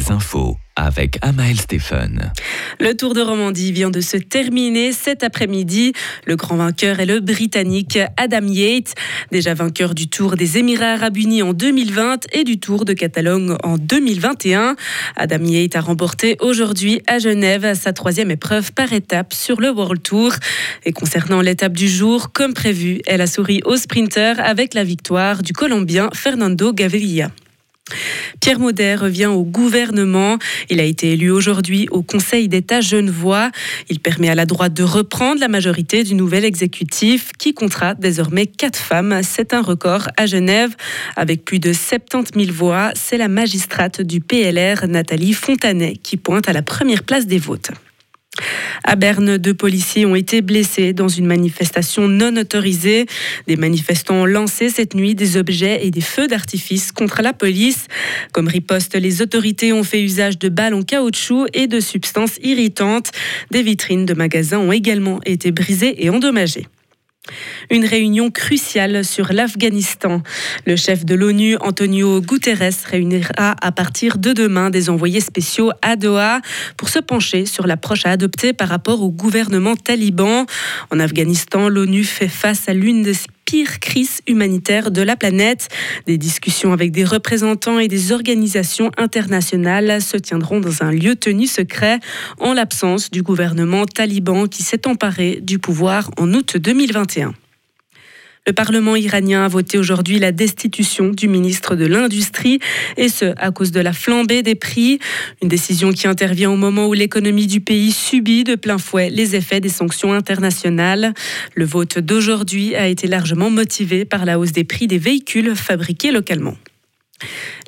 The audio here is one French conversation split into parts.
les infos avec Amael Stephen. Le Tour de Romandie vient de se terminer cet après-midi. Le grand vainqueur est le Britannique Adam Yates, déjà vainqueur du Tour des Émirats arabes unis en 2020 et du Tour de Catalogne en 2021. Adam Yates a remporté aujourd'hui à Genève sa troisième épreuve par étape sur le World Tour. Et concernant l'étape du jour, comme prévu, elle a souri au sprinter avec la victoire du Colombien Fernando Gaviria. Pierre Maudet revient au gouvernement. Il a été élu aujourd'hui au Conseil d'État Genevois. Il permet à la droite de reprendre la majorité du nouvel exécutif qui comptera désormais quatre femmes. C'est un record à Genève. Avec plus de 70 000 voix, c'est la magistrate du PLR, Nathalie Fontanet, qui pointe à la première place des votes. À Berne, deux policiers ont été blessés dans une manifestation non autorisée. Des manifestants ont lancé cette nuit des objets et des feux d'artifice contre la police. Comme riposte, les autorités ont fait usage de balles en caoutchouc et de substances irritantes. Des vitrines de magasins ont également été brisées et endommagées. Une réunion cruciale sur l'Afghanistan. Le chef de l'ONU, Antonio Guterres, réunira à partir de demain des envoyés spéciaux à Doha pour se pencher sur l'approche à adopter par rapport au gouvernement taliban. En Afghanistan, l'ONU fait face à l'une des pire crise humanitaire de la planète. Des discussions avec des représentants et des organisations internationales se tiendront dans un lieu tenu secret en l'absence du gouvernement taliban qui s'est emparé du pouvoir en août 2021. Le Parlement iranien a voté aujourd'hui la destitution du ministre de l'Industrie, et ce, à cause de la flambée des prix. Une décision qui intervient au moment où l'économie du pays subit de plein fouet les effets des sanctions internationales. Le vote d'aujourd'hui a été largement motivé par la hausse des prix des véhicules fabriqués localement.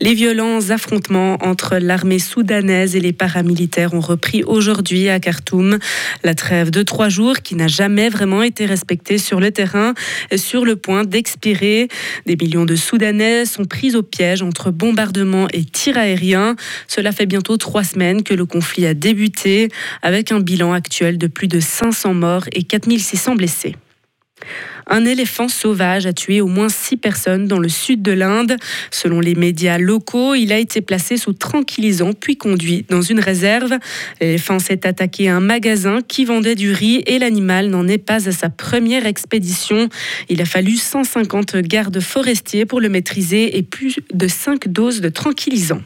Les violents affrontements entre l'armée soudanaise et les paramilitaires ont repris aujourd'hui à Khartoum. La trêve de trois jours, qui n'a jamais vraiment été respectée sur le terrain, est sur le point d'expirer. Des millions de Soudanais sont pris au piège entre bombardements et tirs aériens. Cela fait bientôt trois semaines que le conflit a débuté, avec un bilan actuel de plus de 500 morts et 4600 blessés. Un éléphant sauvage a tué au moins six personnes dans le sud de l'Inde. Selon les médias locaux, il a été placé sous tranquillisant puis conduit dans une réserve. L'éléphant s'est attaqué à un magasin qui vendait du riz et l'animal n'en est pas à sa première expédition. Il a fallu 150 gardes forestiers pour le maîtriser et plus de 5 doses de tranquillisant.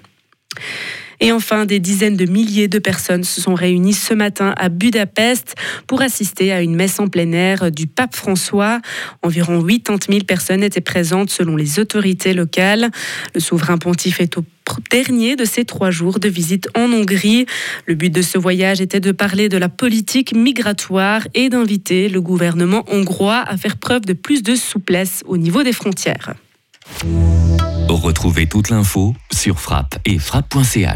Et enfin, des dizaines de milliers de personnes se sont réunies ce matin à Budapest pour assister à une messe en plein air du pape François. Environ 80 000 personnes étaient présentes selon les autorités locales. Le souverain pontife est au dernier de ces trois jours de visite en Hongrie. Le but de ce voyage était de parler de la politique migratoire et d'inviter le gouvernement hongrois à faire preuve de plus de souplesse au niveau des frontières. Retrouvez toute l'info sur frappe et frappe.ch.